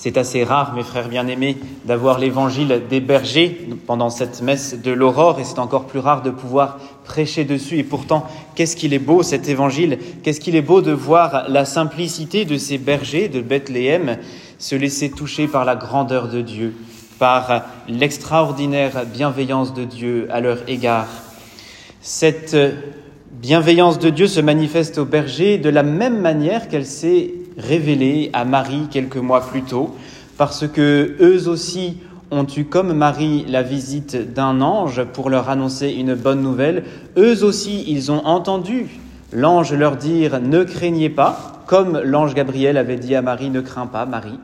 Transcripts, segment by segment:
C'est assez rare, mes frères bien-aimés, d'avoir l'évangile des bergers pendant cette messe de l'aurore, et c'est encore plus rare de pouvoir prêcher dessus. Et pourtant, qu'est-ce qu'il est beau cet évangile, qu'est-ce qu'il est beau de voir la simplicité de ces bergers de Bethléem se laisser toucher par la grandeur de Dieu, par l'extraordinaire bienveillance de Dieu à leur égard. Cette bienveillance de Dieu se manifeste aux bergers de la même manière qu'elle s'est révélé à Marie quelques mois plus tôt, parce que eux aussi ont eu comme Marie la visite d'un ange pour leur annoncer une bonne nouvelle. Eux aussi, ils ont entendu l'ange leur dire ne craignez pas, comme l'ange Gabriel avait dit à Marie ne crains pas, Marie.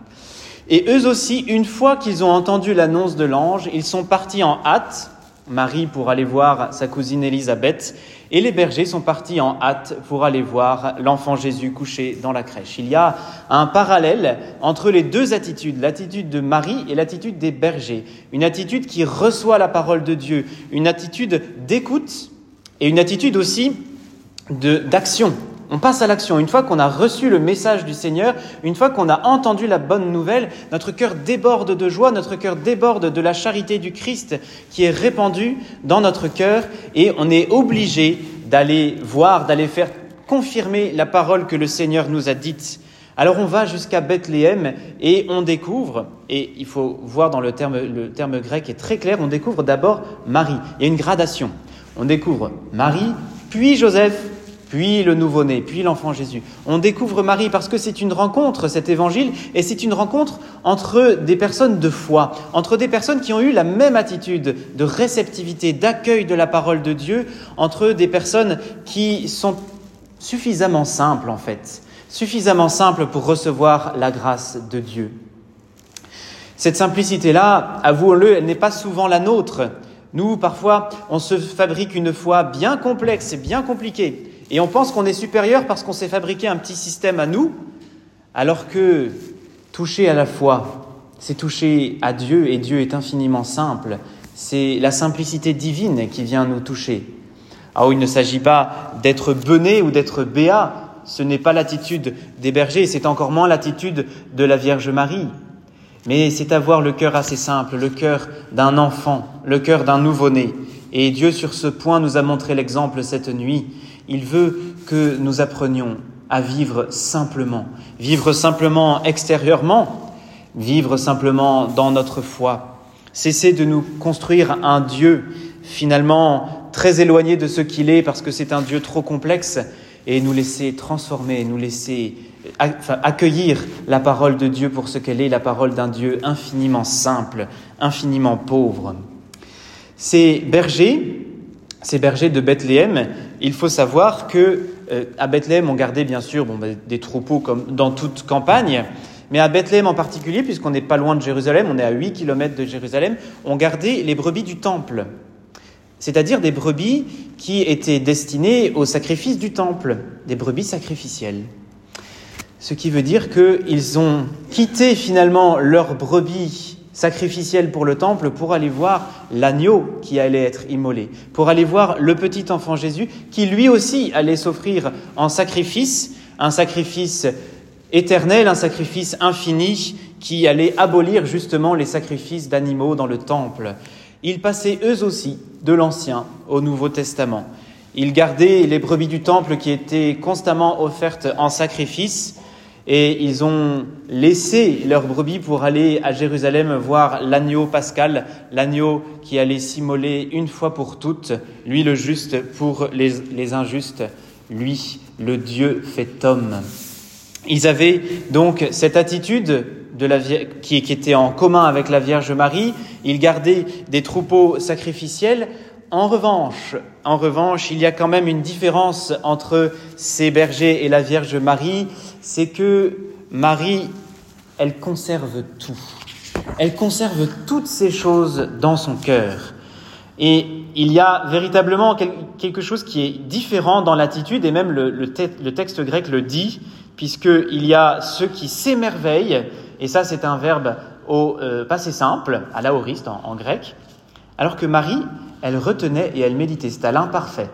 Et eux aussi, une fois qu'ils ont entendu l'annonce de l'ange, ils sont partis en hâte, Marie pour aller voir sa cousine Élisabeth, et les bergers sont partis en hâte pour aller voir l'enfant Jésus couché dans la crèche. Il y a un parallèle entre les deux attitudes, l'attitude de Marie et l'attitude des bergers. Une attitude qui reçoit la parole de Dieu, une attitude d'écoute et une attitude aussi d'action. On passe à l'action. Une fois qu'on a reçu le message du Seigneur, une fois qu'on a entendu la bonne nouvelle, notre cœur déborde de joie, notre cœur déborde de la charité du Christ qui est répandue dans notre cœur et on est obligé d'aller voir, d'aller faire confirmer la parole que le Seigneur nous a dite. Alors on va jusqu'à Bethléem et on découvre, et il faut voir dans le terme, le terme grec est très clair, on découvre d'abord Marie. Il y a une gradation. On découvre Marie, puis Joseph, puis le nouveau-né, puis l'enfant Jésus. On découvre Marie parce que c'est une rencontre, cet évangile, et c'est une rencontre entre des personnes de foi, entre des personnes qui ont eu la même attitude de réceptivité, d'accueil de la parole de Dieu, entre des personnes qui sont suffisamment simples en fait, suffisamment simples pour recevoir la grâce de Dieu. Cette simplicité-là, avouons-le, elle n'est pas souvent la nôtre. Nous, parfois, on se fabrique une foi bien complexe et bien compliquée. Et on pense qu'on est supérieur parce qu'on s'est fabriqué un petit système à nous, alors que toucher à la foi, c'est toucher à Dieu, et Dieu est infiniment simple. C'est la simplicité divine qui vient nous toucher. Alors il ne s'agit pas d'être bené ou d'être béat, ce n'est pas l'attitude des bergers, c'est encore moins l'attitude de la Vierge Marie. Mais c'est avoir le cœur assez simple, le cœur d'un enfant, le cœur d'un nouveau-né. Et Dieu sur ce point nous a montré l'exemple cette nuit. Il veut que nous apprenions à vivre simplement, vivre simplement extérieurement, vivre simplement dans notre foi. Cesser de nous construire un Dieu finalement très éloigné de ce qu'il est parce que c'est un Dieu trop complexe et nous laisser transformer, nous laisser accueillir la parole de Dieu pour ce qu'elle est, la parole d'un Dieu infiniment simple, infiniment pauvre. Ces bergers, ces bergers de Bethléem, il faut savoir que euh, à Bethléem, on gardait bien sûr bon, bah, des troupeaux comme dans toute campagne, mais à Bethléem en particulier, puisqu'on n'est pas loin de Jérusalem, on est à 8 km de Jérusalem, on gardait les brebis du temple, c'est-à-dire des brebis qui étaient destinées au sacrifice du temple, des brebis sacrificielles. Ce qui veut dire qu'ils ont quitté finalement leurs brebis sacrificiel pour le temple pour aller voir l'agneau qui allait être immolé, pour aller voir le petit enfant Jésus qui lui aussi allait s'offrir en sacrifice, un sacrifice éternel, un sacrifice infini qui allait abolir justement les sacrifices d'animaux dans le temple. Ils passaient eux aussi de l'Ancien au Nouveau Testament. Ils gardaient les brebis du temple qui étaient constamment offertes en sacrifice et ils ont laissé leurs brebis pour aller à Jérusalem voir l'agneau pascal, l'agneau qui allait s'immoler une fois pour toutes, lui le juste pour les, injustes, lui le Dieu fait homme. Ils avaient donc cette attitude de la, qui était en commun avec la Vierge Marie, ils gardaient des troupeaux sacrificiels, en revanche, en revanche, il y a quand même une différence entre ces bergers et la Vierge Marie, c'est que Marie, elle conserve tout. Elle conserve toutes ces choses dans son cœur. Et il y a véritablement quelque chose qui est différent dans l'attitude, et même le, texte grec le dit, puisqu'il y a ceux qui s'émerveillent, et ça c'est un verbe au euh, passé simple, à l'aoriste en grec, alors que Marie, elle retenait et elle méditait. C'est à l'imparfait.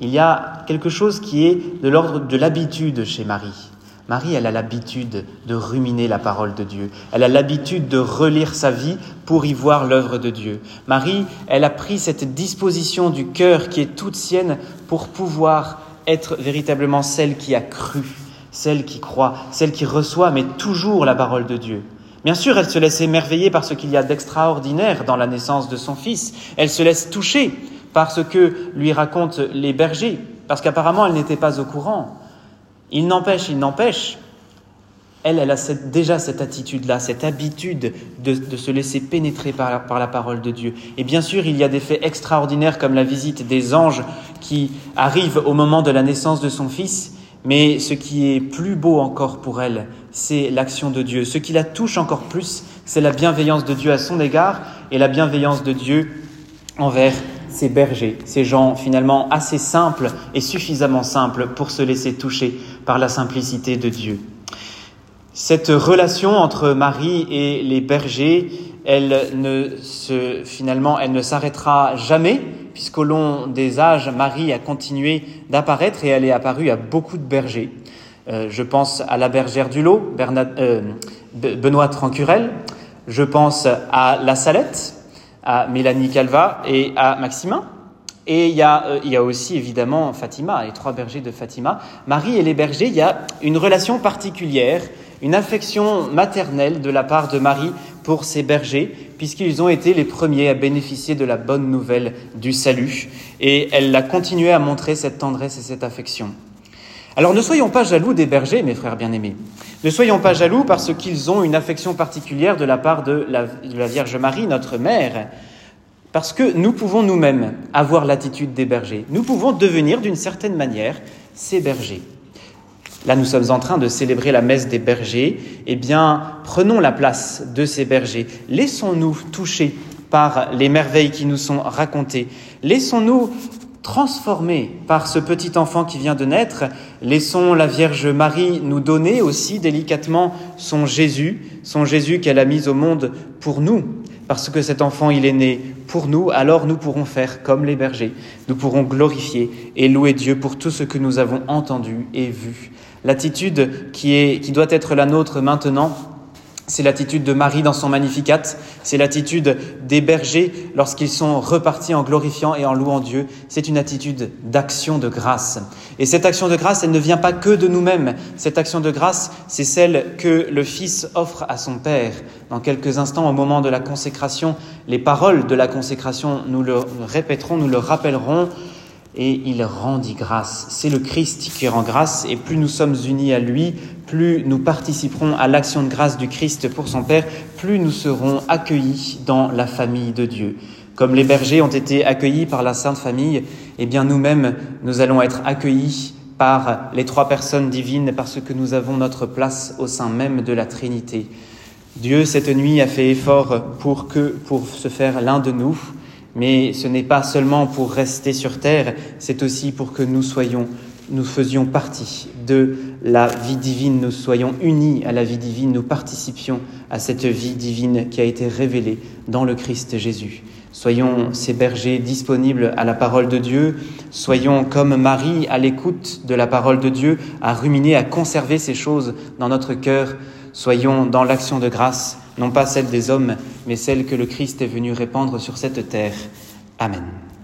Il y a quelque chose qui est de l'ordre de l'habitude chez Marie. Marie, elle a l'habitude de ruminer la parole de Dieu. Elle a l'habitude de relire sa vie pour y voir l'œuvre de Dieu. Marie, elle a pris cette disposition du cœur qui est toute sienne pour pouvoir être véritablement celle qui a cru, celle qui croit, celle qui reçoit, mais toujours la parole de Dieu. Bien sûr, elle se laisse émerveiller par ce qu'il y a d'extraordinaire dans la naissance de son fils. Elle se laisse toucher par ce que lui racontent les bergers, parce qu'apparemment elle n'était pas au courant. Il n'empêche, il n'empêche, elle, elle a déjà cette attitude-là, cette habitude de, se laisser pénétrer par par la, parole de Dieu. Et bien sûr, il y a des faits extraordinaires comme la visite des anges qui arrivent au moment de la naissance de son fils. Mais ce qui est plus beau encore pour elle, c'est l'action de Dieu. Ce qui la touche encore plus, c'est la bienveillance de Dieu à son égard et la bienveillance de Dieu envers ces bergers, ces gens finalement assez simples et suffisamment simples pour se laisser toucher par la simplicité de Dieu. Cette relation entre Marie et les bergers, elle ne se, finalement, elle ne s'arrêtera jamais, puisqu'au long des âges, Marie a continué d'apparaître et elle est apparue à beaucoup de bergers. Euh, je pense à la bergère du Lot, euh, Benoît Trancurel. Je pense à la Salette, à Mélanie Calva et à Maximin. Et euh, il y a aussi évidemment Fatima, les trois bergers de Fatima. Marie et les bergers, il y a une relation particulière, une affection maternelle de la part de Marie pour ces bergers, puisqu'ils ont été les premiers à bénéficier de la bonne nouvelle du salut. Et elle a continué à montrer cette tendresse et cette affection. Alors ne soyons pas jaloux des bergers, mes frères bien-aimés. Ne soyons pas jaloux parce qu'ils ont une affection particulière de la part de la, Vierge Marie, notre mère, parce que nous pouvons nous-mêmes avoir l'attitude des bergers. Nous pouvons devenir d'une certaine manière ces bergers. Là, nous sommes en train de célébrer la messe des bergers. Eh bien, prenons la place de ces bergers. Laissons-nous toucher par les merveilles qui nous sont racontées. Laissons-nous transformés par ce petit enfant qui vient de naître. Laissons la Vierge Marie nous donner aussi délicatement son Jésus, son Jésus qu'elle a mis au monde pour nous. Parce que cet enfant, il est né pour nous, alors nous pourrons faire comme les bergers. Nous pourrons glorifier et louer Dieu pour tout ce que nous avons entendu et vu. L'attitude qui, est, qui doit être la nôtre maintenant, c'est l'attitude de Marie dans son Magnificat, c'est l'attitude des bergers lorsqu'ils sont repartis en glorifiant et en louant Dieu. C'est une attitude d'action de grâce. Et cette action de grâce, elle ne vient pas que de nous-mêmes. Cette action de grâce, c'est celle que le Fils offre à son Père. Dans quelques instants, au moment de la consécration, les paroles de la consécration, nous le répéterons, nous le rappellerons et il rendit grâce. C'est le Christ qui rend grâce et plus nous sommes unis à lui, plus nous participerons à l'action de grâce du Christ pour son Père, plus nous serons accueillis dans la famille de Dieu. Comme les bergers ont été accueillis par la Sainte Famille, eh bien nous-mêmes, nous allons être accueillis par les trois personnes divines parce que nous avons notre place au sein même de la Trinité. Dieu, cette nuit, a fait effort pour que, pour se faire l'un de nous, mais ce n'est pas seulement pour rester sur terre, c'est aussi pour que nous soyons nous faisions partie de la vie divine, nous soyons unis à la vie divine, nous participions à cette vie divine qui a été révélée dans le Christ Jésus. Soyons ces bergers disponibles à la parole de Dieu, soyons comme Marie à l'écoute de la parole de Dieu, à ruminer, à conserver ces choses dans notre cœur, soyons dans l'action de grâce, non pas celle des hommes, mais celle que le Christ est venu répandre sur cette terre. Amen.